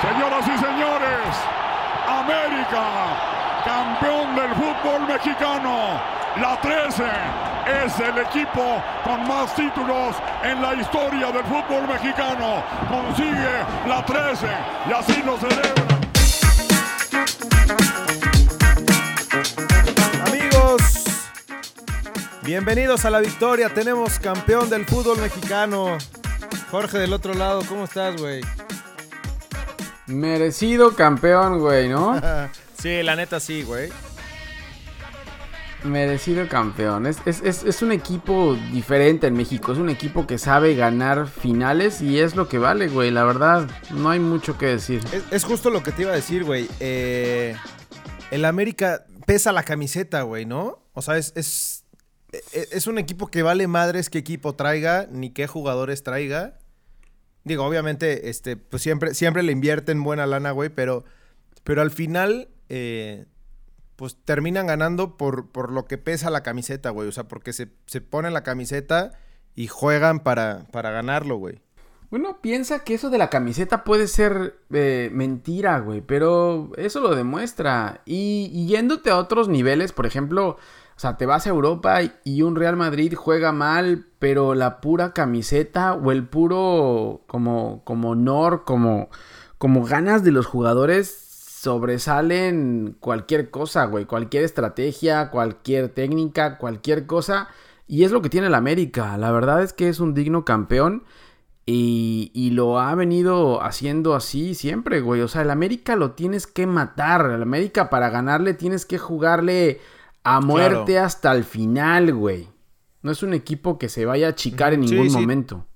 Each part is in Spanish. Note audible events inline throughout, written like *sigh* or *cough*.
Señoras y señores, América, campeón del fútbol mexicano. La 13 es el equipo con más títulos en la historia del fútbol mexicano. Consigue la 13 y así lo celebra. Amigos, bienvenidos a la victoria. Tenemos campeón del fútbol mexicano. Jorge del otro lado, ¿cómo estás, güey? Merecido campeón, güey, ¿no? *laughs* sí, la neta sí, güey. Merecido campeón. Es, es, es, un equipo diferente en México. Es un equipo que sabe ganar finales y es lo que vale, güey. La verdad, no hay mucho que decir. Es, justo lo que te iba a decir, güey. Eh, el América pesa la camiseta, güey, ¿no? O sea, es, es, es un equipo que vale madres qué equipo traiga, ni qué jugadores traiga. Digo, obviamente, este, pues siempre, siempre le invierten buena lana, güey, pero, pero al final, eh, pues terminan ganando por, por lo que pesa la camiseta, güey. O sea, porque se, se ponen la camiseta y juegan para, para ganarlo, güey. Uno piensa que eso de la camiseta puede ser eh, mentira, güey, pero eso lo demuestra. Y, y, yéndote a otros niveles, por ejemplo, o sea, te vas a Europa y un Real Madrid juega mal, pero la pura camiseta o el puro como, como honor, como, como ganas de los jugadores sobresalen cualquier cosa, güey. Cualquier estrategia, cualquier técnica, cualquier cosa. Y es lo que tiene el América. La verdad es que es un digno campeón. Y, y, lo ha venido haciendo así siempre, güey. O sea, el América lo tienes que matar. El América para ganarle tienes que jugarle a muerte hasta el final, güey. No es un equipo que se vaya a achicar en ningún momento.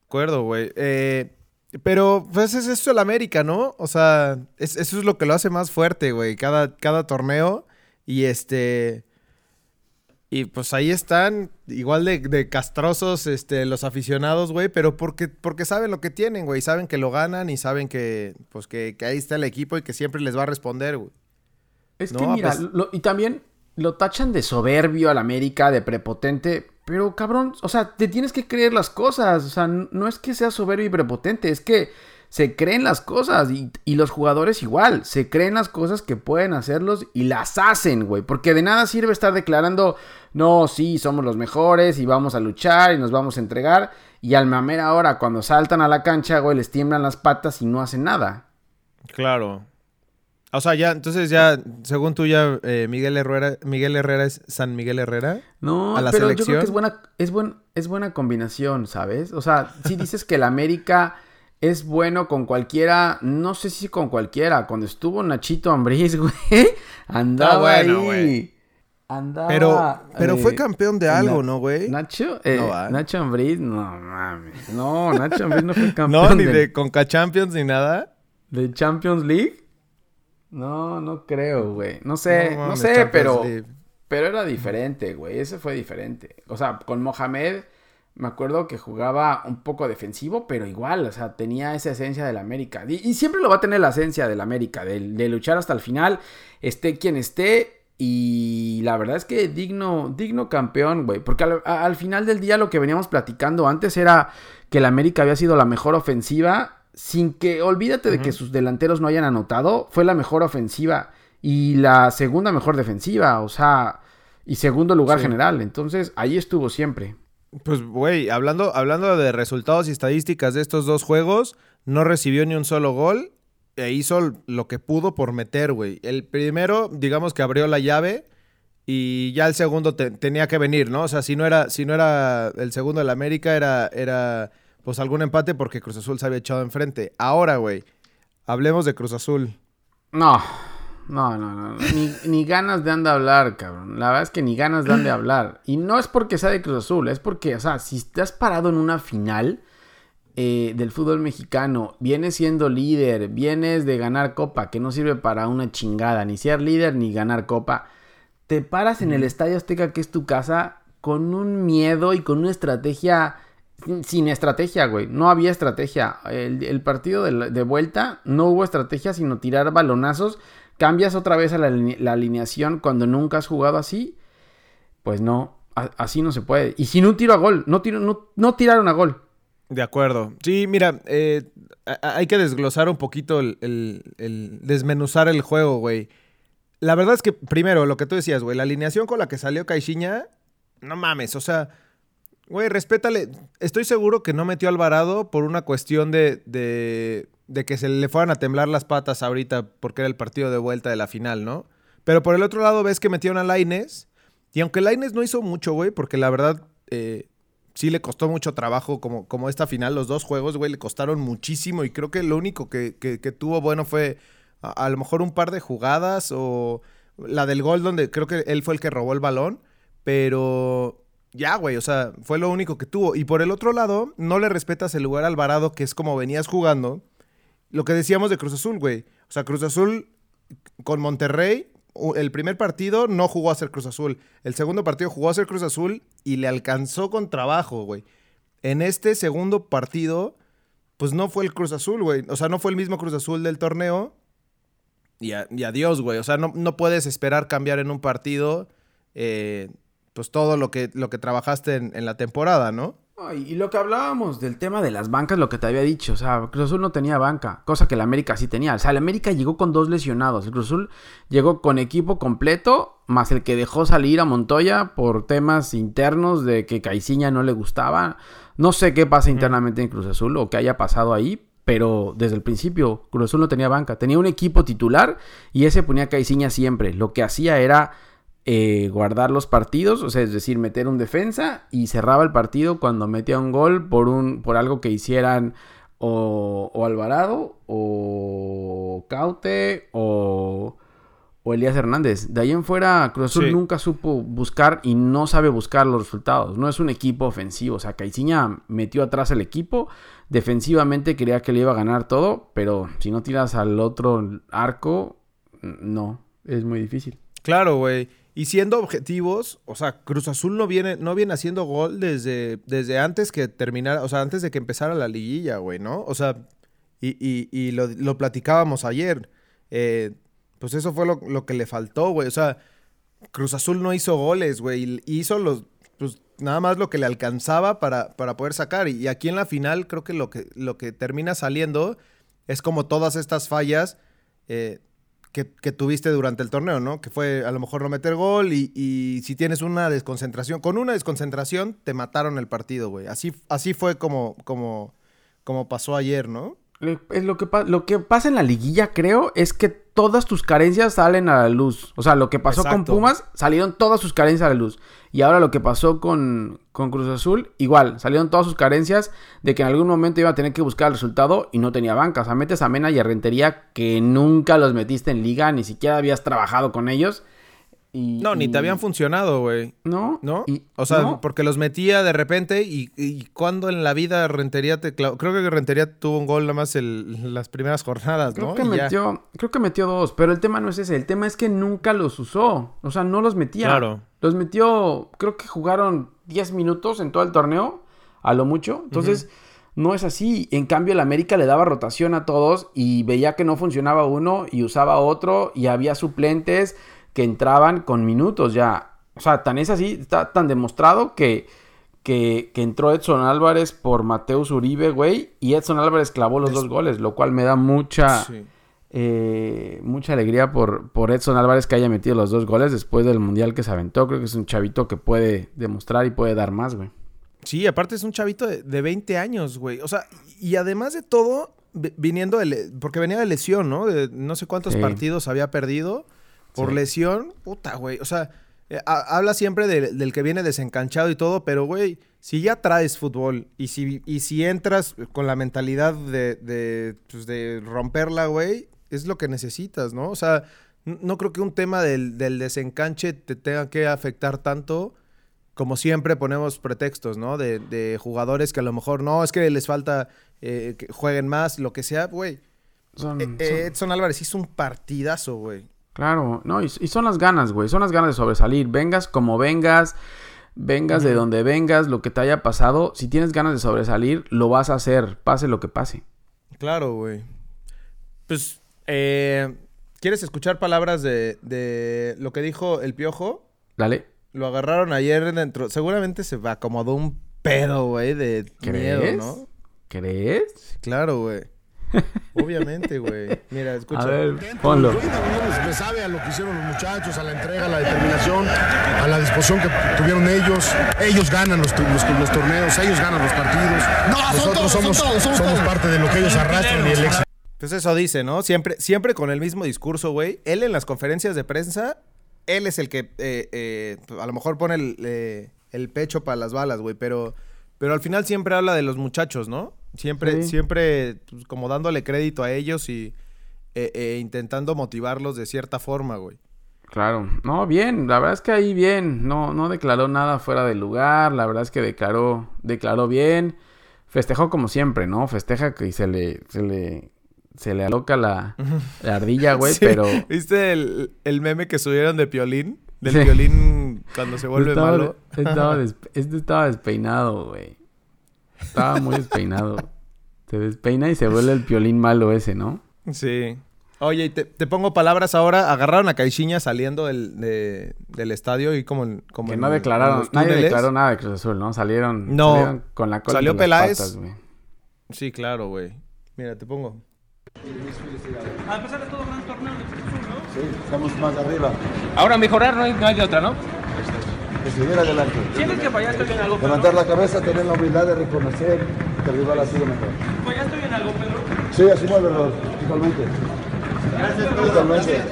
De acuerdo, güey. Eh, pero, pues es eso el América, ¿no? O sea, eso es lo que lo hace más fuerte, güey. Cada, cada torneo. Y este. Y pues ahí están, igual de, castrosos este, los aficionados, güey, pero porque, porque saben lo que tienen, güey. Saben que lo ganan y saben que, pues, que, que ahí está el equipo y que siempre les va a responder, güey. Es que mira, pues y también lo tachan de soberbio al América, de prepotente, pero cabrón, o sea, te tienes que creer las cosas, o sea, no es que sea soberbio y prepotente, es que se creen las cosas y, y, los jugadores igual, se creen las cosas que pueden hacerlos y las hacen, güey, porque de nada sirve estar declarando, no, sí, somos los mejores y vamos a luchar y nos vamos a entregar y al mamer ahora cuando saltan a la cancha, güey, les tiemblan las patas y no hacen nada. Claro, o sea, ya, entonces ya, según tú ya, eh, Miguel Herrera, Miguel Herrera es San Miguel Herrera. No, pero yo creo que es buena, es buen, es buena combinación, ¿sabes? O sea, si dices que el América es bueno con cualquiera, no sé si con cualquiera. Cuando estuvo Nachito Ambriz, *laughs* güey, andaba bueno, ahí. Andaba, pero, pero fue eh, campeón de algo, ¿no, güey? Nacho, eh, Nacho Ambriz, no mames. No, Nacho Ambriz no fue *laughs* campeón. no, ni de Conca Champions ni nada. ¿De Champions League? No, no creo, güey. No sé, no, sé, pero. Pero era diferente, güey. Ese fue diferente. O sea, con Mohamed me acuerdo que jugaba un poco defensivo, pero igual, o sea, tenía esa esencia del América. Y, siempre lo va a tener la esencia del América, de, luchar hasta el final, esté quien esté. Y la verdad es que digno, digno campeón, güey. Porque al, al final del día lo que veníamos platicando antes era que el América había sido la mejor ofensiva sin que, olvídate de que sus delanteros no hayan anotado, fue la mejor ofensiva y la segunda mejor defensiva, o sea, y segundo lugar general. Entonces, ahí estuvo siempre. Pues, güey, hablando, hablando de resultados y estadísticas de estos dos juegos, no recibió ni un solo gol e hizo lo que pudo por meter, güey. El primero, digamos que abrió la llave y ya el segundo tenía que venir, ¿no? O sea, si no era, si no era el segundo del América, era, era pues algún empate porque Cruz Azul se había echado enfrente. Ahora, güey, hablemos de Cruz Azul. No, no, no, no. Ni, ganas de anda hablar, cabrón. La verdad es que ni ganas de de hablar. Y no es porque sea de Cruz Azul, es porque, o sea, si estás parado en una final eh, del fútbol mexicano, vienes siendo líder, vienes de ganar copa, que no sirve para una chingada, ni ser líder ni ganar copa, te paras en el Estadio Azteca, que es tu casa, con un miedo y con una estrategia sin estrategia, güey. No había estrategia. El, partido de, vuelta no hubo estrategia, sino tirar balonazos. Cambias otra vez a la, alineación cuando nunca has jugado así. Pues no, así no se puede. Y sin un tiro a gol, no, tiro, no, tiraron a gol. De acuerdo. Sí, mira, eh, hay que desglosar un poquito el, el, desmenuzar el juego, güey. La verdad es que, primero, lo que tú decías, güey, la alineación con la que salió Caixinha, no mames, o sea, güey, respétale. Estoy seguro que no metió a Alvarado por una cuestión de, de, de que se le fueran a temblar las patas ahorita porque era el partido de vuelta de la final, ¿no? Pero por el otro lado ves que metieron a Laines. Y aunque Laines no hizo mucho, güey, porque la verdad eh, sí le costó mucho trabajo como, como esta final. Los dos juegos, güey, le costaron muchísimo. Y creo que lo único que, tuvo bueno fue a, lo mejor un par de jugadas o la del gol donde creo que él fue el que robó el balón. Pero ya, güey, o sea, fue lo único que tuvo. Y por el otro lado, no le respetas el lugar al Alvarado, que es como venías jugando. Lo que decíamos de Cruz Azul, güey. O sea, Cruz Azul con Monterrey el primer partido no jugó a ser Cruz Azul. El segundo partido jugó a ser Cruz Azul y le alcanzó con trabajo, güey. En este segundo partido, pues no fue el Cruz Azul, güey. O sea, no fue el mismo Cruz Azul del torneo. Y, adiós, güey. O sea, no, no, puedes esperar cambiar en un partido, eh, pues todo lo que, lo que trabajaste en la temporada, ¿no? y lo que hablábamos del tema de las bancas, lo que te había dicho, o sea, Cruz Azul no tenía banca, cosa que el América sí tenía. O sea, el América llegó con dos lesionados. El Cruz Azul llegó con equipo completo, más el que dejó salir a Montoya por temas internos de que Caiciña no le gustaba. No sé qué pasa internamente en Cruz Azul o qué haya pasado ahí, pero desde el principio Cruz Azul no tenía banca. Tenía un equipo titular y ese ponía Caiciña siempre. Lo que hacía era eh, guardar los partidos, o sea, es decir, meter un defensa y cerraba el partido cuando metía un gol por, un, por algo que hicieran o, Alvarado o Caute o, o, Elías Hernández. De ahí en fuera, Cruz Azul nunca supo buscar y no sabe buscar los resultados. No es un equipo ofensivo, o sea, Caiciña metió atrás el equipo, defensivamente quería que le iba a ganar todo, pero si no tiras al otro arco, no, es muy difícil. Claro, güey. Y siendo objetivos, o sea, Cruz Azul no viene, no viene haciendo gol desde, desde antes que terminara, o sea, antes de que empezara la liguilla, güey, ¿no? O sea, y, y, lo, lo, platicábamos ayer. Eh, pues eso fue lo, que le faltó, güey. O sea, Cruz Azul no hizo goles, güey. Hizo los, pues nada más lo que le alcanzaba para, para poder sacar. Y, aquí en la final creo que lo que, lo que termina saliendo es como todas estas fallas. Eh, que, tuviste durante el torneo, ¿no? Que fue a lo mejor no meter gol y, si tienes una desconcentración, con una desconcentración te mataron el partido, güey. Así, así fue como, como, como pasó ayer, ¿no? Es lo, que lo que pasa en la liguilla, creo, es que todas tus carencias salen a la luz. O sea, lo que pasó con Pumas, salieron todas sus carencias a la luz. Y ahora lo que pasó con, con, Cruz Azul, igual, salieron todas sus carencias de que en algún momento iba a tener que buscar el resultado y no tenía banca. O sea, metes a Mena y a Rentería que nunca los metiste en liga, ni siquiera habías trabajado con ellos no, ni te habían funcionado, güey. No. ¿No? o sea, porque los metía de repente y, y, cuando en la vida Rentería te Creo que Rentería tuvo un gol nada más en las primeras jornadas, creo ¿no? Que metió, creo que metió dos, pero el tema no es ese. El tema es que nunca los usó. O sea, no los metía. Claro. Los metió, creo que jugaron 10 minutos en todo el torneo, a lo mucho. Entonces... No es así. En cambio, el América le daba rotación a todos y veía que no funcionaba uno y usaba otro y había suplentes que entraban con minutos ya. O sea, tan es así, está tan demostrado que, que, entró Edson Álvarez por Mateus Uribe, güey, y Edson Álvarez clavó los dos goles, lo cual me da mucha, eh, mucha alegría por, por Edson Álvarez que haya metido los dos goles después del Mundial que se aventó. Creo que es un chavito que puede demostrar y puede dar más, güey. Sí, aparte es un chavito de, de 20 años, güey. O sea, y además de todo, viniendo de, porque venía de lesión, ¿no? De no sé cuántos partidos había perdido. Por lesión, puta, güey. O sea, eh, habla siempre del que viene desencanchado y todo, pero, güey, si ya traes fútbol y si, y si entras con la mentalidad de, de, pues, de romperla, güey, es lo que necesitas, ¿no? O sea, no creo que un tema del, desencanche te tenga que afectar tanto como siempre ponemos pretextos, ¿no? De, jugadores que a lo mejor no, es que les falta eh, que jueguen más, lo que sea, güey. Eh, Edson Álvarez hizo un partidazo, güey. Claro, no, y, son las ganas, güey, son las ganas de sobresalir. Vengas como vengas, vengas de donde vengas, lo que te haya pasado, si tienes ganas de sobresalir, lo vas a hacer, pase lo que pase. Claro, güey. Pues, eh, ¿quieres escuchar palabras de, de lo que dijo el piojo? Dale. Lo agarraron ayer dentro, seguramente se acomodó un pedo, güey, de miedo, ¿no? ¿Crees? Claro, güey. Obviamente, güey. Mira, escucha. A ver, ponlo. Me sabe a lo que hicieron los muchachos, a la entrega, a la determinación, a la disposición que tuvieron ellos. Ellos ganan los, los- los torneos, ellos ganan los partidos. Nosotros somos, somos parte de lo que ellos arrastran y el éxito. Pues eso dice, ¿no? Siempre, siempre con el mismo discurso, güey. Él en las conferencias de prensa, él es el que eh, eh, a lo mejor pone el, eh, el pecho para las balas, güey. Pero, pero al final siempre habla de los muchachos, ¿no? Siempre, Sí. siempre pues, como dándole crédito a ellos y eh, eh, intentando motivarlos de cierta forma, güey. Claro, no, bien, la verdad es que ahí bien, no, no declaró nada fuera del lugar, la verdad es que declaró, declaró bien, festejó como siempre, ¿no? Festeja que se le, se le, se le aloca la, *laughs* la ardilla, güey, Sí, pero ¿Viste el, el meme que subieron de Piolín? Del Sí. Piolín cuando se vuelve estaba, malo. estaba *laughs* des- este estaba despeinado, güey. Estaba muy despeinado. Se despeina y se vuelve el piolín malo ese, ¿no? Sí. Oye, y te, te pongo palabras ahora. Agarraron a Caixinha saliendo del, de- del estadio y como, en- como Que en- no en declararon, los nadie declaró nada de Cruz Azul, ¿no? Salieron, No. salieron con la cola Salió entre las Peláez. patas, güey. Sí, claro, güey. Mira, te pongo. A pesar de todo, gran torneo de Cruz Azul, ¿no? Sí, estamos más arriba. Ahora mejorar no hay, no hay de otra, ¿no? Que seguir adelante. ¿Sientes que fallaste en algo, Pedro? Levantar la cabeza, tener la humildad de reconocer que el rival ha sido mejor. ¿Fallaste en algo, Pedro? Sí, así muévelo, totalmente. Totalmente.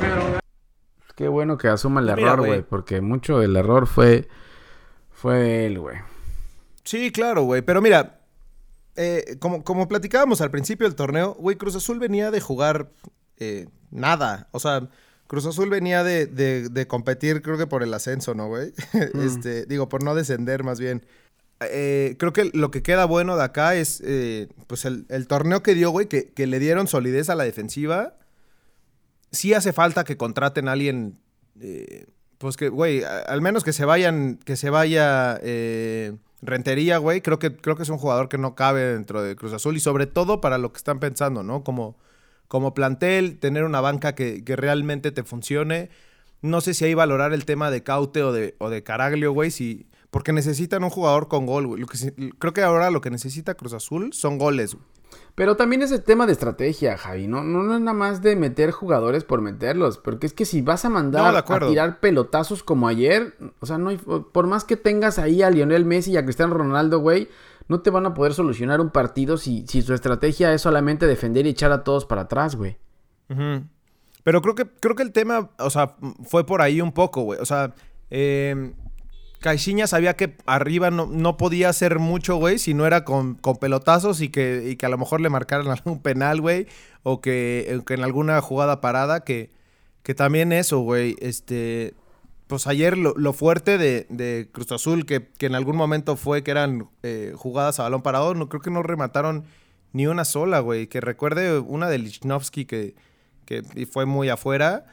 Qué bueno que asuma el error, güey. güey, porque mucho del error fue fue de él, güey. Sí, claro, güey. Pero mira, eh, como, como platicábamos al principio del torneo, güey, Cruz Azul venía de jugar eh, nada. O sea, Cruz Azul venía de, de- de competir, creo que por el ascenso, ¿no, güey? *laughs* este, digo, por no descender más bien. Eh, creo que lo que queda bueno de acá es, eh, pues, el, el torneo que dio, güey, que, que le dieron solidez a la defensiva. Sí hace falta que contraten a alguien, eh, pues que, güey, a- al menos que se vayan, que se vaya eh, Rentería, güey. Creo que, creo que es un jugador que no cabe dentro de Cruz Azul y sobre todo para lo que están pensando, ¿no? Como, como plantel, tener una banca que, que realmente te funcione. No sé si ahí valorar el tema de Caute o de, o de Caraglio, güey, si, porque necesitan un jugador con gol, güey. Lo que se- creo que ahora lo que necesita Cruz Azul son goles, güey. Pero también es el tema de estrategia, Javi. No, no, no es nada más de meter jugadores por meterlos. Porque es que si vas a mandar a tirar pelotazos como ayer, o sea, no hay, por más que tengas ahí a Lionel Messi y a Cristiano Ronaldo, güey, no te van a poder solucionar un partido si, si su estrategia es solamente defender y echar a todos para atrás, güey. Pero creo que, creo que el tema, o sea, fue por ahí un poco, güey. O sea, eh, Caixinha sabía que arriba no, no podía hacer mucho, güey, si no era con, con pelotazos y que, y que a lo mejor le marcaran *laughs* algún penal, güey, o que, que en alguna jugada parada, que, que también eso, güey, este... Pues ayer lo, lo fuerte de, de Cruz Azul, que, que en algún momento fue que eran eh, jugadas a balón parado, no creo que no remataron ni una sola, güey. Que recuerde una de Lichnowsky que, que fue muy afuera,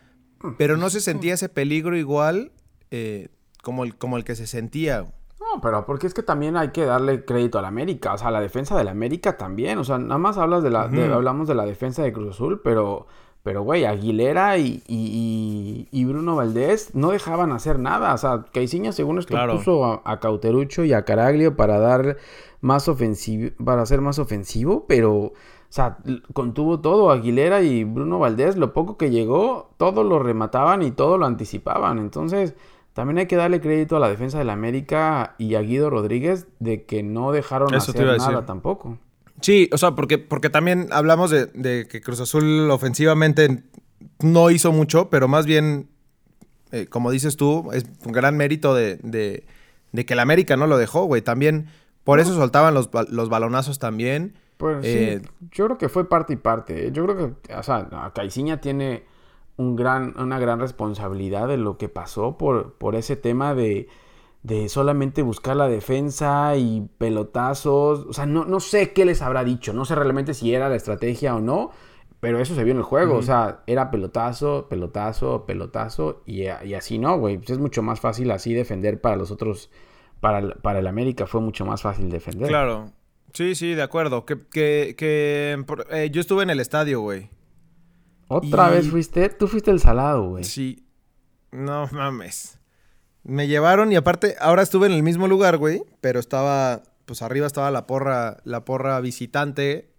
pero no se sentía ese peligro igual eh, como, el, como el que se sentía. No, pero porque es que también hay que darle crédito a la América, o sea, la defensa de la América también, o sea, nada más hablas de la, de- hablamos de la defensa de Cruz Azul, pero, pero güey, Aguilera y, y- Bruno Valdés no dejaban hacer nada, o sea, Caiciña según esto Claro. puso a, a Cauterucho y a Caraglio para dar más ofensivo, para ser más ofensivo, pero, o sea, contuvo todo, Aguilera y Bruno Valdés, lo poco que llegó, todo lo remataban y todo lo anticipaban, entonces... También hay que darle crédito a la defensa de la América y a Guido Rodríguez de que no dejaron Eso hacer nada tampoco. Sí, o sea, porque, porque también hablamos de, de que Cruz Azul ofensivamente no hizo mucho, pero más bien, eh, como dices tú, es un gran mérito de, de- de que el América no lo dejó, güey. También, por eso soltaban los, los balonazos también. Pues Eh, sí, yo creo que fue parte y parte. ¿eh? Yo creo que, o sea, Caiciña tiene un gran, una gran responsabilidad de lo que pasó por, por ese tema de, de solamente buscar la defensa y pelotazos. O sea, no, no sé qué les habrá dicho. No sé realmente si era la estrategia o no. Pero eso se vio en el juego. O sea, era pelotazo, pelotazo, pelotazo. Y, y así no, güey. Pues es mucho más fácil así defender para los otros. Para el, para el América fue mucho más fácil defender. Claro. Sí, sí, de acuerdo. Que, que, que eh, yo estuve en el estadio, güey. ¿Otra Y- vez fuiste? Tú fuiste el salado, güey. Sí. No mames. Me llevaron y aparte, ahora estuve en el mismo lugar, güey, pero estaba pues arriba estaba la porra, la porra visitante,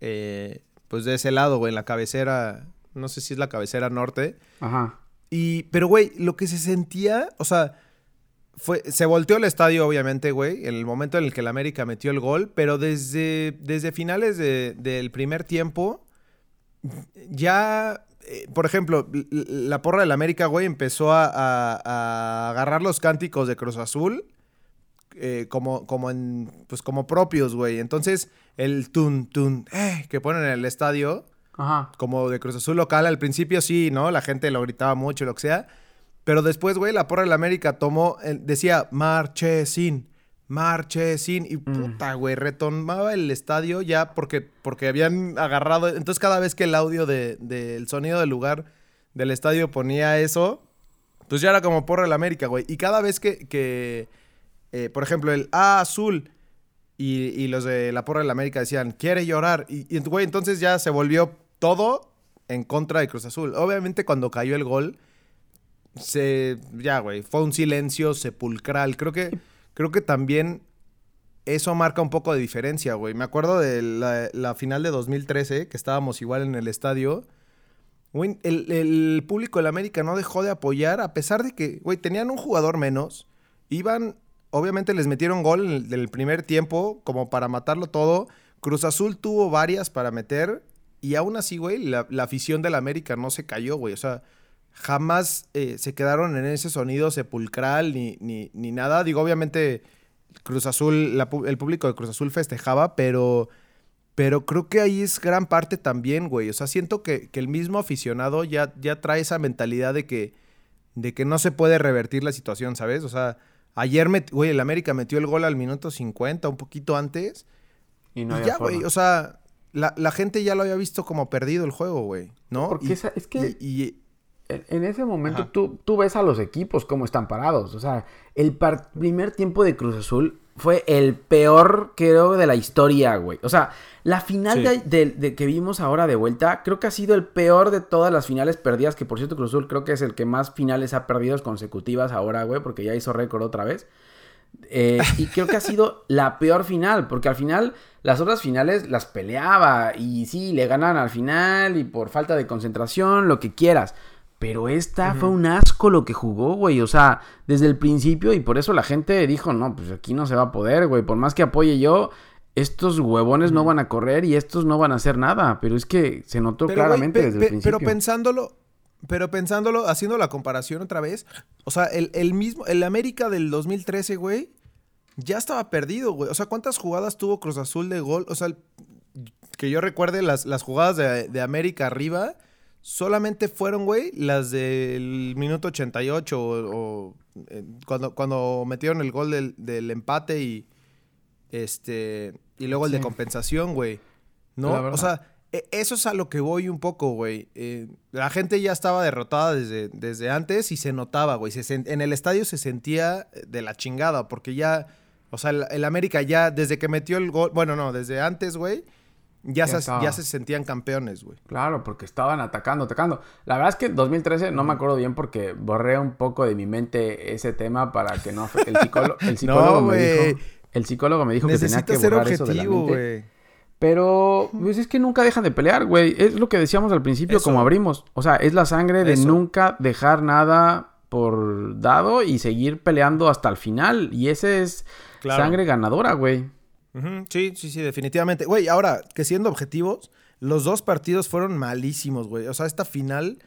eh, pues de ese lado, güey, en la cabecera, no sé si es la cabecera norte. Ajá. Y, pero, güey, lo que se sentía, o sea, fue, se volteó el estadio, obviamente, güey, en el momento en el que el América metió el gol, pero desde, desde finales de- del primer tiempo, ya, eh, por ejemplo, la porra del América, güey, empezó a, a- a agarrar los cánticos de Cruz Azul eh, como, como, en, pues como propios, güey. Entonces, el tun, tun, eh, que ponen en el estadio, Ajá. como de Cruz Azul local, al principio sí, ¿no? La gente lo gritaba mucho, lo que sea. Pero después, güey, la porra del América tomó, decía, marche marche sin. Y puta, güey, retomaba el estadio ya porque, porque habían agarrado. Entonces, cada vez que el audio de- del sonido del lugar del estadio ponía eso, pues ya era como porra del América, güey. Y cada vez que, que eh, por ejemplo, el A azul y, y los de la porra del América decían, quiere llorar. Y, y, güey, entonces ya se volvió todo en contra de Cruz Azul. Obviamente, cuando cayó el gol, se. Ya, güey, fue un silencio sepulcral. Creo que, creo que también eso marca un poco de diferencia, güey. Me acuerdo de la, final de 2013, que estábamos igual en el estadio. El, público del América no dejó de apoyar, a pesar de que, güey, tenían un jugador menos. Iban, obviamente les metieron gol en el, primer tiempo, como para matarlo todo. Cruz Azul tuvo varias para meter. Y aún así, güey, la, la afición del América no se cayó, güey. O sea, jamás eh, se quedaron en ese sonido sepulcral ni, ni, ni nada. Digo, obviamente, Cruz Azul, la el público de Cruz Azul festejaba, pero, pero creo que ahí es gran parte también, güey. O sea, siento que, que el mismo aficionado ya, ya trae esa mentalidad de que, de que no se puede revertir la situación, ¿sabes? O sea, ayer, met- güey, el América metió el gol al minuto 50, un poquito antes. Y no y había ya, güey, o sea, la, la gente ya lo había visto como perdido el juego, güey, ¿no? Porque Y- esa- es que- y- En, ese momento tú, tú ves a los equipos cómo están parados. O sea, el primer tiempo de Cruz Azul fue el peor, creo, de la historia, güey. O sea, la final Sí. de, de- de que vimos ahora de vuelta, creo que ha sido el peor de todas las finales perdidas. Que por cierto, Cruz Azul creo que es el que más finales ha perdido consecutivas ahora, güey, porque ya hizo récord otra vez. Eh, y creo que ha sido *laughs* la peor final, porque al final las otras finales las peleaba y sí, le ganan al final y por falta de concentración, lo que quieras. Pero esta fue un asco lo que jugó, güey. O sea, desde el principio y por eso la gente dijo, no, pues aquí no se va a poder, güey. Por más que apoye yo, estos huevones no van a correr y estos no van a hacer nada. Pero es que se notó Pero, claramente desde el principio. Pero pensándolo, pero pensándolo, haciendo la comparación otra vez, o sea, el, el mismo, el América del 2013, güey, ya estaba perdido, güey. O sea, ¿cuántas jugadas tuvo Cruz Azul de gol? O sea, el- que yo recuerde las, las jugadas de, de América arriba, solamente fueron, güey, las del minuto 88 o, o, eh, cuando, cuando metieron el gol del, del empate y este y luego el de compensación, güey. ¿No? O sea, e- eso es a lo que voy un poco, güey. Eh, la gente ya estaba derrotada desde, desde antes y se notaba, güey. Se en el estadio se sentía de la chingada porque ya, o sea, el, el América ya, desde que metió el gol, bueno, no, desde antes, güey, ya, Ya se, ya se sentían campeones, güey. Claro, porque estaban atacando, atacando. La verdad es que 2013 no me acuerdo bien porque borré un poco de mi mente ese tema para que no... El psicólogo, *laughs* el psicólogo me dijo... El psicólogo me dijo que tenía que ser borrar eso de la objetivo, mente. güey. Pero, pues es que nunca dejan de pelear, güey. Es lo que decíamos al principio, Eso. como abrimos. O sea, es la sangre de Eso. nunca dejar nada por dado y seguir peleando hasta el final. Y ese es Claro. sangre ganadora, güey. Sí, sí, sí, definitivamente. Güey, ahora, que siendo objetivos, los dos partidos fueron malísimos, güey. O sea, esta final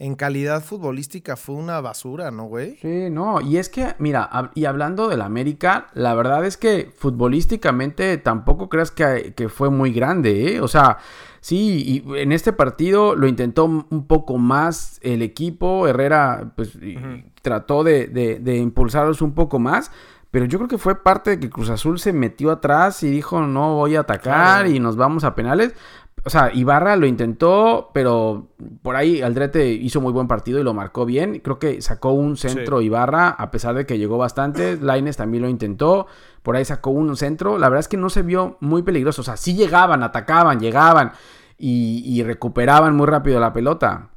en calidad futbolística fue una basura, ¿no, güey? Sí, no, y es que, mira, hab- y hablando del América, la verdad es que futbolísticamente tampoco creas que, que fue muy grande, ¿eh? O sea, sí, y en este partido lo intentó un poco más el equipo, Herrera, pues, y- trató de, de, de impulsarlos un poco más, pero yo creo que fue parte de que Cruz Azul se metió atrás y dijo, no voy a atacar Claro. y nos vamos a penales. O sea, Ibarra lo intentó, pero por ahí Aldrete hizo muy buen partido y lo marcó bien. Creo que sacó un centro Ibarra, a pesar de que llegó bastante. *clears throat* Laines también lo intentó. Por ahí sacó un centro. La verdad es que no se vio muy peligroso. O sea, sí llegaban, atacaban, llegaban y, y recuperaban muy rápido la pelota.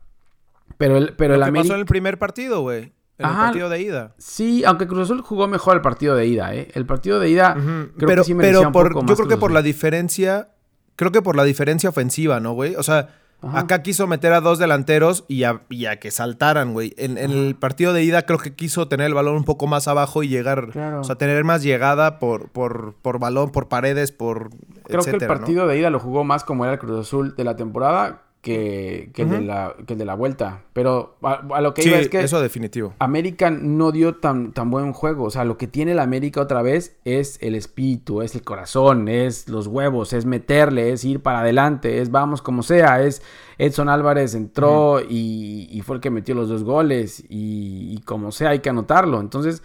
Pero el, pero el pasó en el primer partido, güey. En Ajá. el partido de ida. Sí, aunque Cruz Azul jugó mejor el partido de ida, ¿eh? El partido de ida creo pero que sí merecía pero un por, poco yo creo que por la diferencia, creo que por la diferencia ofensiva, ¿no, güey? O sea, Ajá. acá quiso meter a dos delanteros y a, y a que saltaran, güey. En, en el partido de ida creo que quiso tener el balón un poco más abajo y llegar, Claro. o sea, tener más llegada por, por, por balón, por paredes, por Creo que el partido de ida lo jugó más como era el Cruz Azul de la temporada que, que, el, de la, que el de la vuelta. Pero a, a lo que Sí, iba es que eso definitivo. América no dio tan, tan buen juego. O sea, lo que tiene el América otra vez es el espíritu, es el corazón, es los huevos, es meterle, es ir para adelante, es vamos como sea. Es Edson Álvarez entró y, y fue el que metió los dos goles y, y como sea hay que anotarlo. Entonces,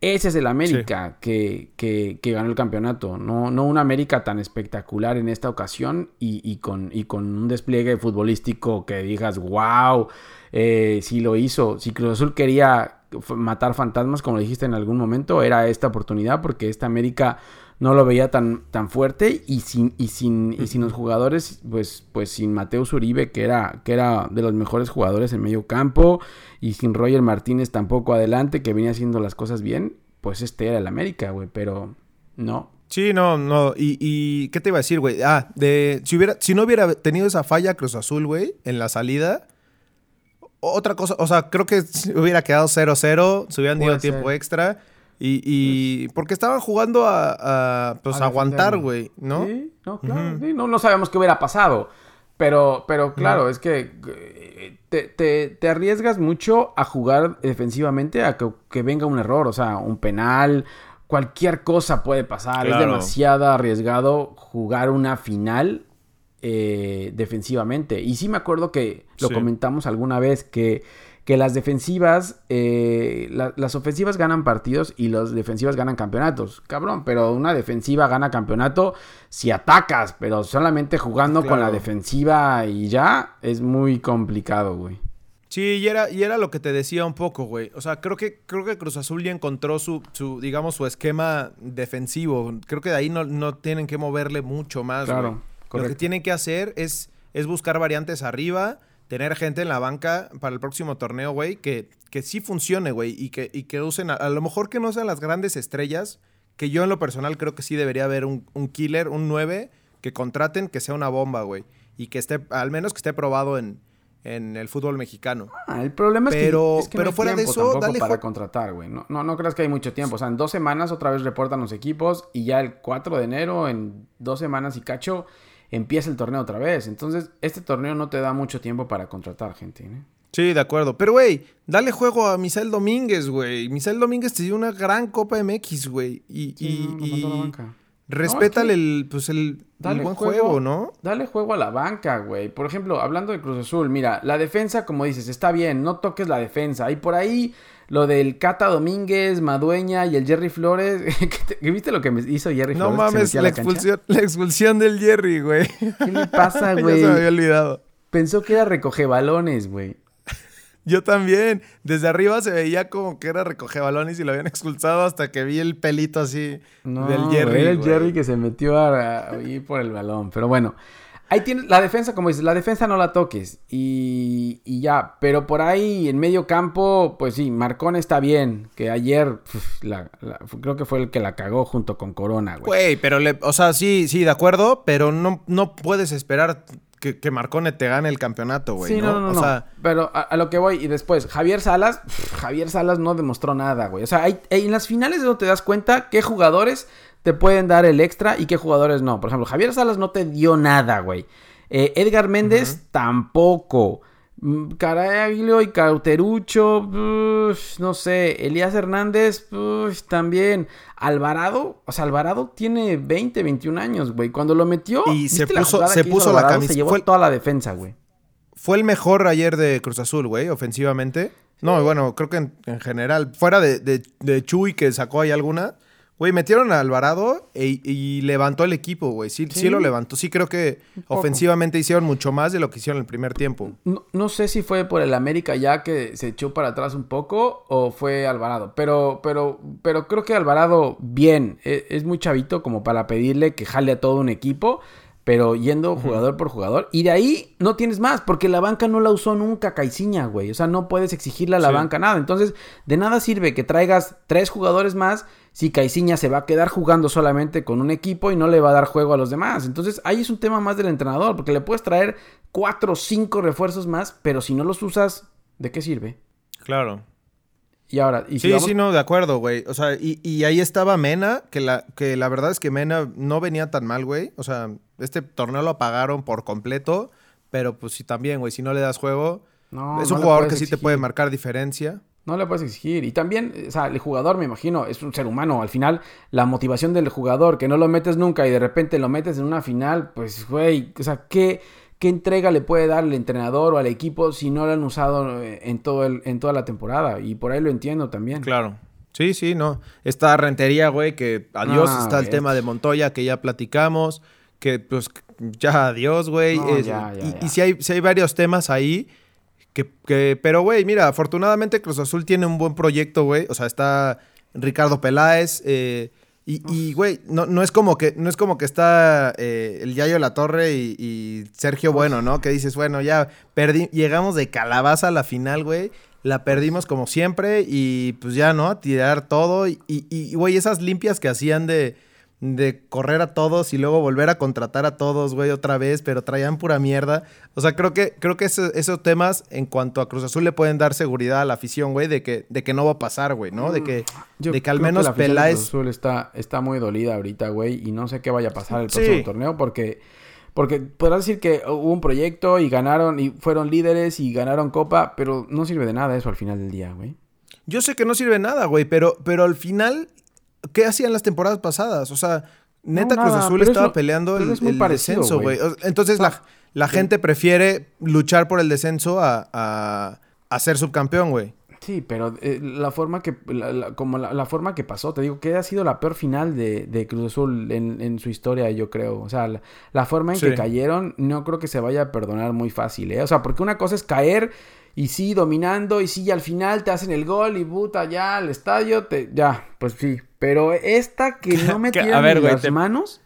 ese es el América que, que- que ganó el campeonato. No, no un América tan espectacular en esta ocasión y, y con, y con un despliegue futbolístico que digas, wow, eh, si lo hizo. Si Cruz Azul quería matar fantasmas, como dijiste en algún momento, era esta oportunidad porque esta América no lo veía tan, tan fuerte y sin, y sin, y sin los jugadores, pues, pues sin Mateus Uribe, que era, que era de los mejores jugadores en medio campo, y sin Roger Martínez tampoco adelante, que venía haciendo las cosas bien, pues este era el América, güey, pero no. Sí, no, no. Y, y ¿qué te iba a decir, güey? Ah, de si hubiera, si no hubiera tenido esa falla Cruz Azul, güey, en la salida. Otra cosa, o sea, creo que si hubiera quedado 0-0, se hubieran Puede dado tiempo ser. extra. Y, y porque estaban jugando a, a, pues, A aguantar, güey, ¿no? Sí, no, claro. Sí, no, no sabemos qué hubiera pasado. Pero, pero claro, es que eh, te, te- te arriesgas mucho a jugar defensivamente a que, que venga un error, o sea, un penal, cualquier cosa puede pasar. Es demasiado arriesgado jugar una final eh, defensivamente. Y sí me acuerdo que lo Sí. comentamos alguna vez que, que las defensivas, eh, la- las ofensivas ganan partidos y las defensivas ganan campeonatos. Cabrón, pero una defensiva gana campeonato si atacas, pero solamente jugando con la defensiva y ya es muy complicado, güey. Sí, y era, y era lo que te decía un poco, güey. O sea, creo que, creo que Cruz Azul ya encontró su, su digamos, su esquema defensivo. Creo que de ahí no, no tienen que moverle mucho más, Claro, güey. Lo que tienen que hacer es, es buscar variantes arriba, tener gente en la banca para el próximo torneo, güey, que, que sí funcione, güey, y que, y que usen, a, a lo mejor que no sean las grandes estrellas, que yo en lo personal creo que sí debería haber un, un killer, un 9, que contraten, que sea una bomba, güey, y que esté, al menos que esté probado en, en el fútbol mexicano. Ah, el problema es que, es que pero no hay fuera de tiempo eso, tampoco dale para contratar, güey. No, no, no creas que hay mucho tiempo. O sea, en dos semanas otra vez reportan los equipos y ya el 4 de enero, en dos semanas y cacho, empieza el torneo otra vez. Entonces, este torneo no te da mucho tiempo para contratar gente, ¿eh? Sí, de acuerdo. Pero, güey, dale juego a Misael Domínguez, güey. Misael Domínguez te dio una gran Copa MX, güey. Y, Sí, y- no, y respétale el, pues el, buen juego, ¿no? Dale juego a la banca, güey. Por ejemplo, hablando de Cruz Azul, mira, la defensa, como dices, está bien, no toques la defensa. Y por ahí lo del Cata Domínguez, Madueña y el Jerry Flores. *laughs* ¿Qué te- qué ¿Viste lo que me hizo Jerry No Flores? se mames, la, expulsión, la expulsión del Jerry, güey. ¿Qué le pasa, *laughs* ya güey? se me había olvidado. Pensó que era recoge balones, güey. *laughs* Yo también. Desde arriba se veía como que era recoge balones y lo habían expulsado hasta que vi el pelito así No, del Jerry. era el güey. Jerry que se metió a, a ir por el balón. Pero bueno, ahí tienes la defensa, como dices, la defensa no la toques. Y, y ya, pero por ahí en medio campo, pues sí, Marcón está bien. Que ayer, uf, la- la- creo que fue el que la cagó junto con Corona, güey. Güey, pero le, o sea, sí, sí, de acuerdo, pero no, no puedes esperar que, que Marcone te gane el campeonato, güey. Sí, no, no, no. O no. Pero a, a lo que voy, y después, Javier Salas, pff, Javier Salas no demostró nada, güey. O sea, hay, en las finales es donde te das cuenta qué jugadores te pueden dar el extra y qué jugadores no. Por ejemplo, Javier Salas no te dio nada, güey. Eh, Edgar Méndez tampoco. Mm, Caraglio y Cauterucho, no sé. Elías Hernández, también. Alvarado, o sea, Alvarado tiene 20, 21 años, güey. Cuando lo metió, Y se ¿viste la puso- jugada se puso la camisa- Se llevó fue- toda la defensa, güey. fue el mejor ayer de Cruz Azul, güey, ofensivamente. No, bueno, creo que en, en general, fuera de, de, de Chuy que sacó ahí alguna, güey, metieron a Alvarado e- y levantó el equipo, güey. Sí, sí. Sí. lo levantó. Sí creo que ofensivamente hicieron mucho más de lo que hicieron el primer tiempo. No, no sé si fue por el América ya que se echó para atrás un poco o fue Alvarado. Pero, pero, pero creo que Alvarado, bien, e- es, muy chavito como para pedirle que jale a todo un equipo. pero yendo jugador por jugador. Y de ahí no tienes más, porque la banca no la usó nunca Caiciña, güey. O sea, no puedes exigirle a la Sí. banca nada. Entonces, de nada sirve que traigas tres jugadores más si Caiciña se va a quedar jugando solamente con un equipo y no le va a dar juego a los demás. Entonces, ahí es un tema más del entrenador, porque le puedes traer cuatro o cinco refuerzos más, pero si no los usas, ¿de qué sirve? Claro. Y ahora, y si Sí, vamos- sí, no, de acuerdo, güey. O sea, y, y ahí estaba Mena, que la, que la verdad es que Mena no venía tan mal, güey. O sea, este torneo lo apagaron por completo, pero pues sí también, güey, si no le das juego, No, es un jugador que sí te puede marcar diferencia. No le puedes exigir. Y también, o sea, el jugador, me imagino, es un ser humano. Al final, la motivación del jugador, que no lo metes nunca y de repente lo metes en una final, pues, güey, o sea, ¿qué, qué entrega le puede dar el entrenador o al equipo si no lo han usado eh, en, todo el, en toda la temporada? Y por ahí lo entiendo también. Claro. Sí, sí, no. Está Rentería, güey, que adiós. Ah, está el tema de Montoya, que ya platicamos. Que pues ya adiós, güey. No, Es- ya, ya, y ya. y si hay, sí hay varios temas ahí. Que, que- pero, güey, mira, afortunadamente Cruz Azul tiene un buen proyecto, güey. O sea, está Ricardo Peláez. eh, y, güey, no, no es como que, no es como que está eh, el Yayo La Torre y, y Sergio Bueno, ¿no? Que dices, bueno, ya perdí, llegamos de calabaza a la final, güey. La perdimos como siempre y pues ya, ¿no? A tirar todo. Y, güey, esas limpias que hacían de, de correr a todos y luego volver a contratar a todos, güey, otra vez, pero traían pura mierda. O sea, creo que, creo que ese- esos temas en cuanto a Cruz Azul le pueden dar seguridad a la afición, güey, de que, de que no va a pasar, güey, ¿no? De que, Yo de que al creo menos la Peláez... Cruz Azul está, está muy dolida ahorita, güey, y no sé qué vaya a pasar el Sí. próximo torneo porque, porque podrás decir que hubo un proyecto y ganaron y fueron líderes y ganaron copa, pero no sirve de nada eso al final del día, güey. Yo sé que no sirve nada, güey, pero, pero al final, ¿qué hacían las temporadas pasadas? O sea, neta No, Cruz Azul es estaba lo- peleando el, es el parecido, descenso, güey. Entonces la, la gente prefiere luchar por el descenso a, a, a ser subcampeón, güey. Sí, pero eh, la forma que, la- la- como la, la forma que pasó, te digo que ha sido la peor final de, de Cruz Azul en, en su historia, yo creo. O sea, la, la forma en Sí. que cayeron, no creo que se vaya a perdonar muy fácil, ¿eh? O sea, porque una cosa es caer y sí, dominando, y sí, y al final te hacen el gol y puta, ya, al estadio, te, ya, pues sí. Pero esta que no *laughs* me tiran ver, ni güey, las te- manos,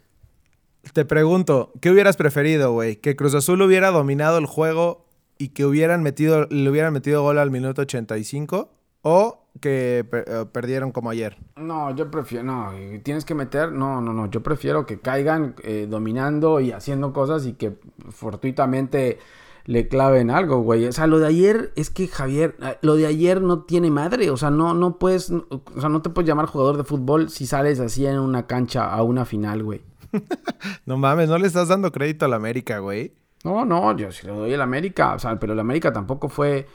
Te pregunto, ¿qué hubieras preferido, güey? ¿Que Cruz Azul hubiera dominado el juego y que hubieran metido, le hubieran metido gol al minuto 85? ¿O que per- eh, perdieron como ayer? No, yo prefiero, no, tienes que meter, no, no, no, yo prefiero que caigan eh, dominando y haciendo cosas y que fortuitamente le claven algo, güey. O sea, lo de ayer es que Javier, eh, lo de ayer no tiene madre, o sea, no, no puedes, o sea, no te puedes llamar jugador de fútbol si sales así en una cancha a una final, güey. *laughs* No mames, no le estás dando crédito a la América, güey. No, no, yo sí le doy al América, o sea, pero el América tampoco fue,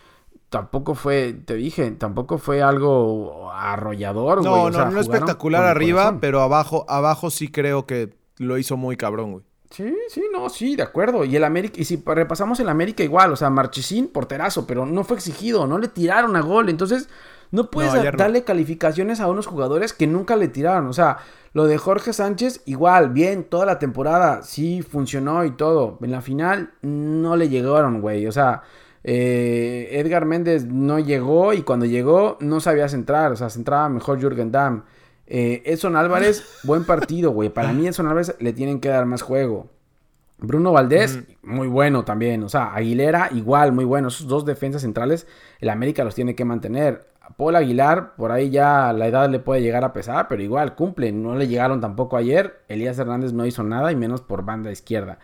tampoco fue, te dije, tampoco fue algo arrollador, güey. No, o no, sea, no espectacular arriba, pero abajo, abajo sí creo que lo hizo muy cabrón, güey. Sí, sí, no, sí, de acuerdo. Y el América, y si repasamos el América igual, o sea, Marchesín, porterazo, pero no fue exigido, no le tiraron a gol. Entonces, no puedes No, ayer no. darle calificaciones a unos jugadores que nunca le tiraron. O sea, lo de Jorge Sánchez, igual, bien, toda la temporada, sí, funcionó y todo. En la final no le llegaron, güey. O sea, eh, Edgar Méndez no llegó y cuando llegó no sabía centrar. O sea, centraba mejor Jürgen Damm. Eh, Edson Álvarez, buen partido, güey. Para mí Edson Álvarez le tienen que dar más juego. Bruno Valdés, muy bueno también. O sea, Aguilera, igual, muy bueno. Esos dos defensas centrales, el América los tiene que mantener. Paul Aguilar, por ahí ya la edad le puede llegar a pesar, pero igual cumplen. No le llegaron tampoco ayer. Elías Hernández no hizo nada y menos por banda izquierda.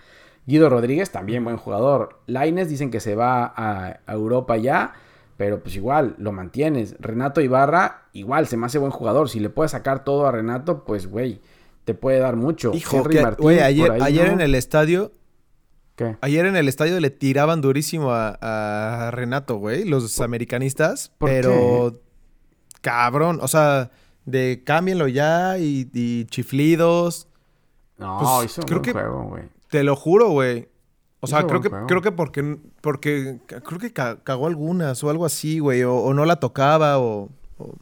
Guido Rodríguez, también buen jugador. Laines dicen que se va a, a Europa ya, pero pues igual lo mantienes. Renato Ibarra, igual se me hace buen jugador. Si le puedes sacar todo a Renato, pues güey, te puede dar mucho. Hijo, que- Martín, ayer, ahí ayer no. en el estadio, ¿Qué? ayer en el estadio le tiraban durísimo a, a Renato, güey, los americanistas, por pero cabrón, o sea, de cámbienlo ya y, y chiflidos, No, Pues, hizo un creo buen que- juego, güey. te lo juro, güey. O sea, creo que, juego. creo que porque, porque creo que ca- cagó algunas o algo así, güey, o, o no la tocaba o, o-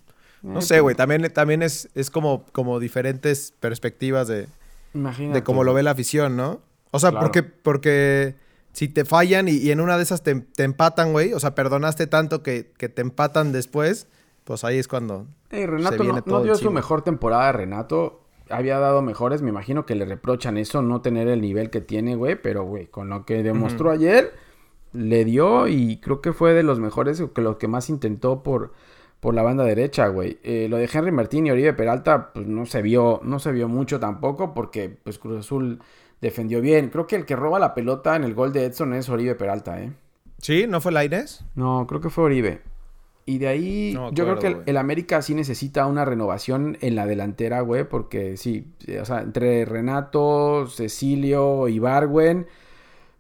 no Eh, sé, güey, también, también es, es como, como diferentes perspectivas de, Imagínate. de cómo lo ve la afición, ¿no? O sea, Claro. porque, porque si te fallan y, y en una de esas te, te empatan, güey, o sea, perdonaste tanto que, que te empatan después, pues ahí es cuando... Eh, Renato se viene no, todo no dio su mejor temporada, Renato. Había dado mejores. Me imagino que le reprochan eso, no tener el nivel que tiene, güey. Pero, güey, con lo que demostró ayer, le dio y creo que fue de los mejores, que lo que más intentó por, por la banda derecha, güey. Eh, lo de Henry Martín y Oribe Peralta, pues no se vio, no se vio mucho tampoco, porque pues Cruz Azul defendió bien. Creo que el que roba la pelota en el gol de Edson es Oribe Peralta, ¿eh? ¿Sí? ¿No fue Laines? No, creo que fue Oribe. Y de ahí, No yo creo que el, América sí necesita una renovación en la delantera, güey, porque sí, sí, o sea, entre Renato, Cecilio y Barwen,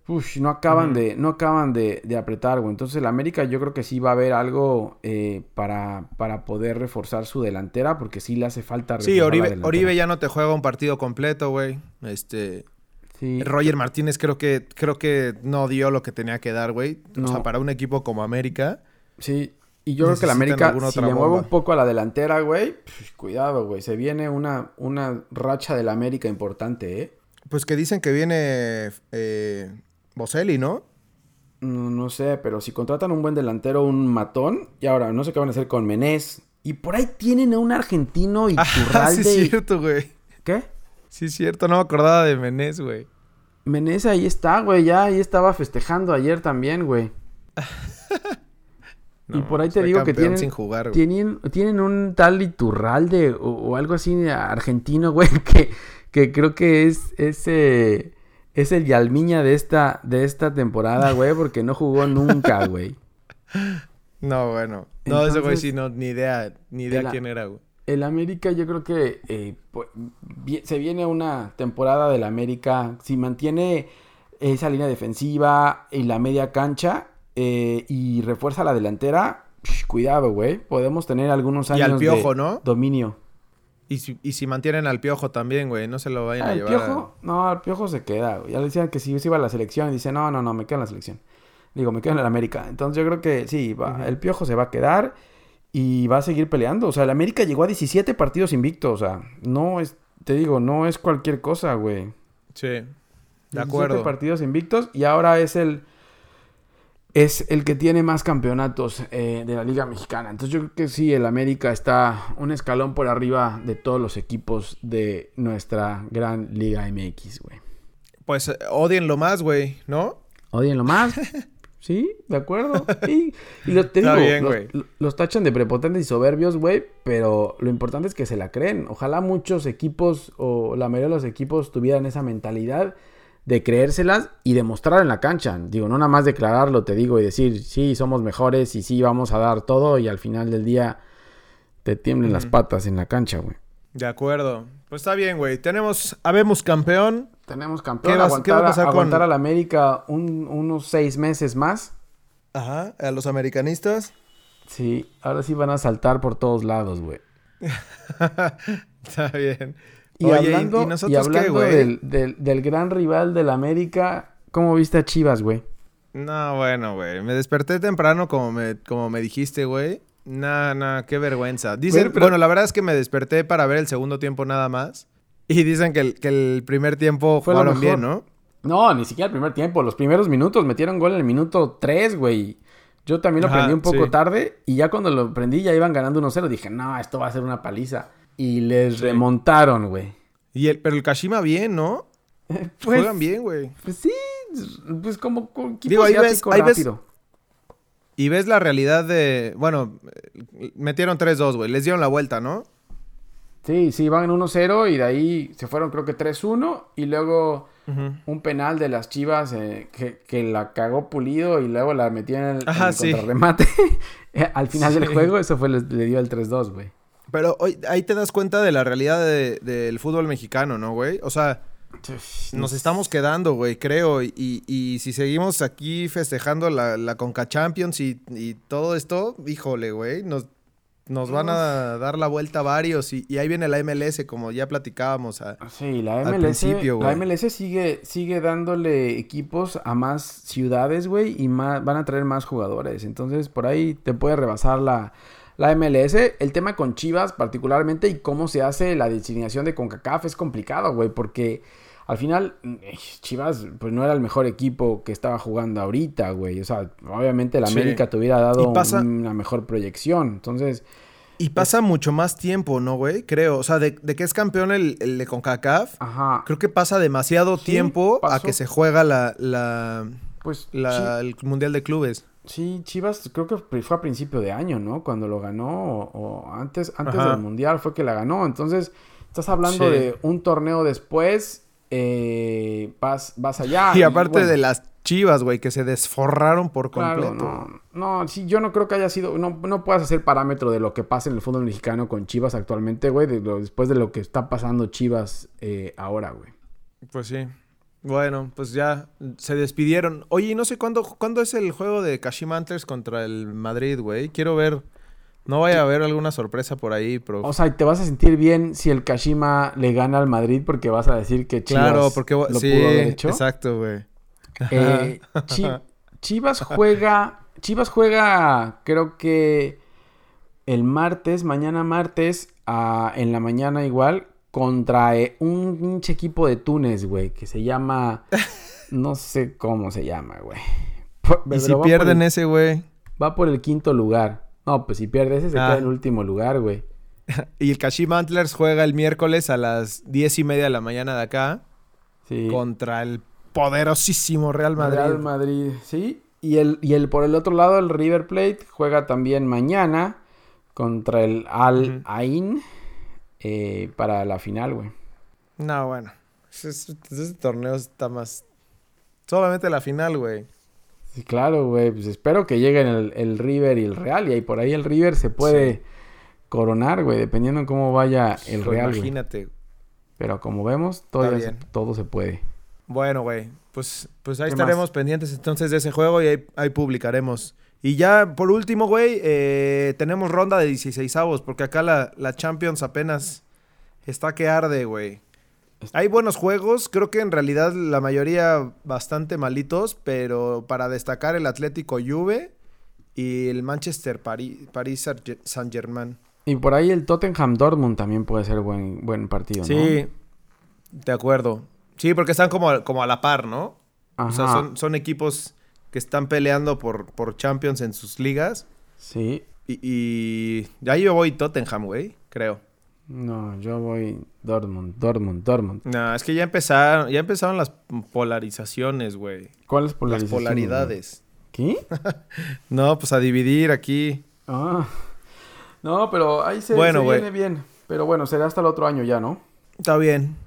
uff, no acaban de, no acaban de, de apretar, güey. Entonces el América yo creo que sí va a haber algo eh, para, para poder reforzar su delantera, porque sí le hace falta Sí, reforzar la Oribe. Oribe ya no te juega un partido completo, güey. Este. Sí. Roger Martínez creo que, creo que no dio lo que tenía que dar, güey. O sea, para un equipo como América. Sí, y yo creo que la América, si le mueve un poco a la delantera, güey, pues, cuidado, güey. Se viene una, una racha de la América importante, ¿eh? Pues que dicen que viene eh, Boselli, ¿no? No, no sé, pero si contratan un buen delantero, un matón, y ahora no sé qué van a hacer con Menés. Y por ahí tienen a un argentino y *laughs* Ah, sí es cierto, güey. ¿Qué? Sí es cierto, no me acordaba de Menés, güey. Menés ahí está, güey, ya ahí estaba festejando ayer también, güey. *laughs* y por ahí te digo que tienen, sin jugar, güey. tienen, tienen un tal Iturralde o, o algo así argentino, *laughs* güey, que, que creo que es ese es el Yalmiña de esta, de esta temporada, *laughs* güey, porque no jugó nunca, güey. No, bueno. No, ese güey Entonces, sí, no, ni idea, ni idea quién era, güey. El América, yo creo que eh, pu- vi- se viene una temporada del América. Si mantiene esa línea defensiva y la media cancha eh, y refuerza la delantera, psh, cuidado, güey. Podemos tener algunos Y años al Piojo, de ¿no? dominio. Y si, y si mantienen al Piojo también, güey, no se lo vayan Ah, a el llevar. a- Piojo, no, el Piojo se queda. güey. Ya le decían que si se iba a la selección y dice, no, no, no, me quedo en la selección. Digo, me quedo en el América. Entonces yo creo que sí, va, el Piojo se va a quedar y va a seguir peleando. O sea, el América llegó a 17 partidos invictos. O sea, no es, te digo, no es cualquier cosa, güey. Sí, de 17 acuerdo. partidos invictos y ahora es el es el que tiene más campeonatos eh, de la Liga Mexicana. Entonces yo creo que sí, el América está un escalón por arriba de todos los equipos de nuestra gran Liga MX, güey. Pues eh, odienlo más, güey, ¿no? Odienlo más. *laughs* Sí, de acuerdo. Sí. Y lo, te Está digo, bien, los, los tachan de prepotentes y soberbios, güey, pero lo importante es que se la creen. Ojalá muchos equipos o la mayoría de los equipos tuvieran esa mentalidad de creérselas y demostrar en la cancha. Digo, no nada más declararlo, te digo, y decir, sí, somos mejores y sí, vamos a dar todo y al final del día te tiemblen las patas en la cancha, güey. De acuerdo. Pues está bien, güey. Tenemos, habemos campeón. Tenemos campeón, ¿Qué va- aguantar, qué va a pasar con- aguantar a la América un- unos seis meses más. Ajá, a los americanistas. Sí, ahora sí van a saltar por todos lados, güey. *laughs* está bien. Y Oye, hablando, ¿y y nosotros qué, hablando güey? del, del- del gran rival del América, ¿cómo viste a Chivas, güey? No, bueno, güey. Me desperté temprano como me, como me dijiste, güey. Nah, nah, qué vergüenza. Dicen, Güey, pero- bueno, la verdad es que me desperté para ver el segundo tiempo nada más. Y dicen que el, que el primer tiempo Fue jugaron bien, ¿no? No, ni siquiera el primer tiempo. Los primeros minutos metieron gol en el minuto 3, güey. Yo también lo Ajá, prendí un poco sí. tarde y ya cuando lo prendí ya iban ganando 1-0. Dije, no, esto va a ser una paliza. Y les remontaron, güey. Y el, pero el Kashima bien, ¿no? *laughs* Pues, Juegan bien, güey. Pues sí, pues como con equipo Digo, ahí ves- ahí ves- rápido. Y ves la realidad de... Bueno, metieron 3-2, güey. Les dieron la vuelta, ¿no? Sí, sí, van en 1-0 y de ahí se fueron creo que 3-1 y luego un penal de las Chivas eh, que, que la cagó Pulido y luego la metió en el, Ajá, en el sí. contrarremate. *laughs* Al final del Sí. juego eso fue le, le dio el 3-2, güey. Pero hoy, ahí te das cuenta de la realidad de- del fútbol mexicano, ¿no, güey? O sea, nos estamos quedando, güey, creo. Y, y- si seguimos aquí festejando la, la Conca Champions y, y todo esto, híjole, güey, nos, nos van a dar la vuelta varios. Y, y ahí viene la MLS, como ya platicábamos. a- Sí, la Al MLS, la. MLS sigue, sigue dándole equipos a más ciudades, güey, y más, van a traer más jugadores. Entonces, por ahí te puede rebasar la, la MLS. El tema con Chivas, particularmente, y cómo se hace la designación de CONCACAF es complicado, güey, porque al final eh, Chivas, pues no era el mejor equipo que estaba jugando ahorita, güey. O sea, obviamente la Sí. América te hubiera dado pasa- una mejor proyección. Entonces, Y pasa mucho más tiempo, ¿no, güey? Creo. O sea, de, de que es campeón el, el de CONCACAF, Ajá. creo que pasa demasiado Sí, tiempo a que se juega la, la, Pues la- el Mundial de Clubes. Sí, Chivas creo que fue a principio de año, ¿no? Cuando lo ganó o, o antes, antes Ajá. del Mundial fue que la ganó. Entonces, estás hablando Sí. de un torneo después, eh, vas, vas allá. *laughs* y aparte bueno, de las Chivas, güey, que se desforraron por Claro, completo. no, no, sí, yo no creo que haya sido, no, no puedas hacer parámetro de lo que pasa en el fútbol mexicano con Chivas actualmente, güey, de lo- después de lo que está pasando Chivas eh, ahora, güey. Pues sí. Bueno, pues ya se despidieron. Oye, no sé cuándo, cuándo es el juego de Kashima Antlers contra el Madrid, güey. Quiero ver. No vaya a haber alguna sorpresa por ahí, pero. O sea, y te vas a sentir bien si el Kashima le gana al Madrid porque vas a decir que Chivas claro, porque lo sí, pudo haber hecho. exacto, güey. Eh, Chi- *laughs* Chivas juega. Chivas juega, creo que el martes, mañana martes, a- en la mañana igual, contra eh, un pinche equipo de Túnez, güey, que se llama. No sé cómo se llama, güey. Y si pierden el- ese, güey. Va por el quinto lugar. No, pues si pierde ese se Ah. queda en último lugar, güey. *laughs* Y el Kashima Antlers juega el miércoles a las diez y media de la mañana de acá Sí. contra el poderosísimo Real Madrid. Real Madrid, sí. Y el, y el por el otro lado, el River Plate juega también mañana contra el Al. Ain eh, para la final, güey. No, bueno. Ese torneo está más. Solamente la final, güey. Sí, claro, güey. Pues espero que lleguen el, el River y el Real. Y ahí por ahí el River se puede coronar, güey, dependiendo en cómo vaya el Real, güey. Imagínate. Pero como vemos, todavía se- bien. todo se puede. Bueno, güey. Pues, pues ahí ¿Qué estaremos más? pendientes entonces de ese juego y ahí, ahí publicaremos. Y ya por último, güey, eh, tenemos ronda de 16 avos, porque acá la, la Champions apenas está que arde, güey. Hay buenos juegos, creo que en realidad la mayoría bastante malitos, pero para destacar el Atlético Juve y el Manchester Paris Saint Germain. Y por ahí el Tottenham Dortmund también puede ser buen, buen partido, ¿no? Sí, de acuerdo. Sí, porque están como, como a la par, ¿no? O sea, son equipos que están peleando por, por Champions en sus ligas. Sí. Y, y ya yo voy Tottenham, güey, creo. No, yo voy Dortmund, Dortmund, Dortmund. No, es que ya empezaron, ya empezaron las polarizaciones, güey. ¿Cuáles Las polarizaciones? polaridades. güey? ¿Qué? *laughs* No, pues a dividir aquí. Ah. No, pero ahí se, Bueno, se viene bien. Pero bueno, será hasta el otro año ya, ¿no? Está bien.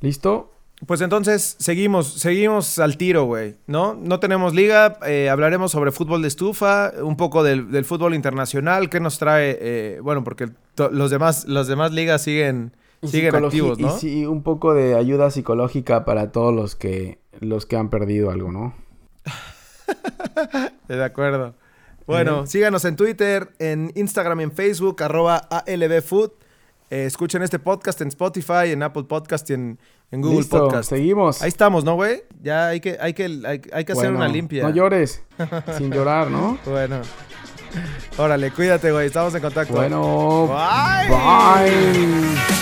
¿Listo? Pues entonces seguimos, seguimos al tiro, güey, ¿no? No tenemos liga, eh, hablaremos sobre fútbol de estufa, un poco del, del fútbol internacional, qué nos trae, eh, bueno, porque los demás, las demás ligas siguen, Y siguen activos, ¿no? Y sí, un poco de ayuda psicológica para todos los que, los que han perdido algo, ¿no? *laughs* De acuerdo. Bueno, síganos en Twitter, en Instagram, en Facebook, arroba ALBFood. Eh, escuchen este podcast en Spotify, en Apple Podcast y en, en Google Listo, Podcast. seguimos. Ahí estamos, ¿no, güey? Ya hay que, hay que, hay, hay que hacer una limpia. No llores. *laughs* sin llorar, ¿no? Bueno. Órale, cuídate, güey. Estamos en contacto. Bueno. Bye. Bye.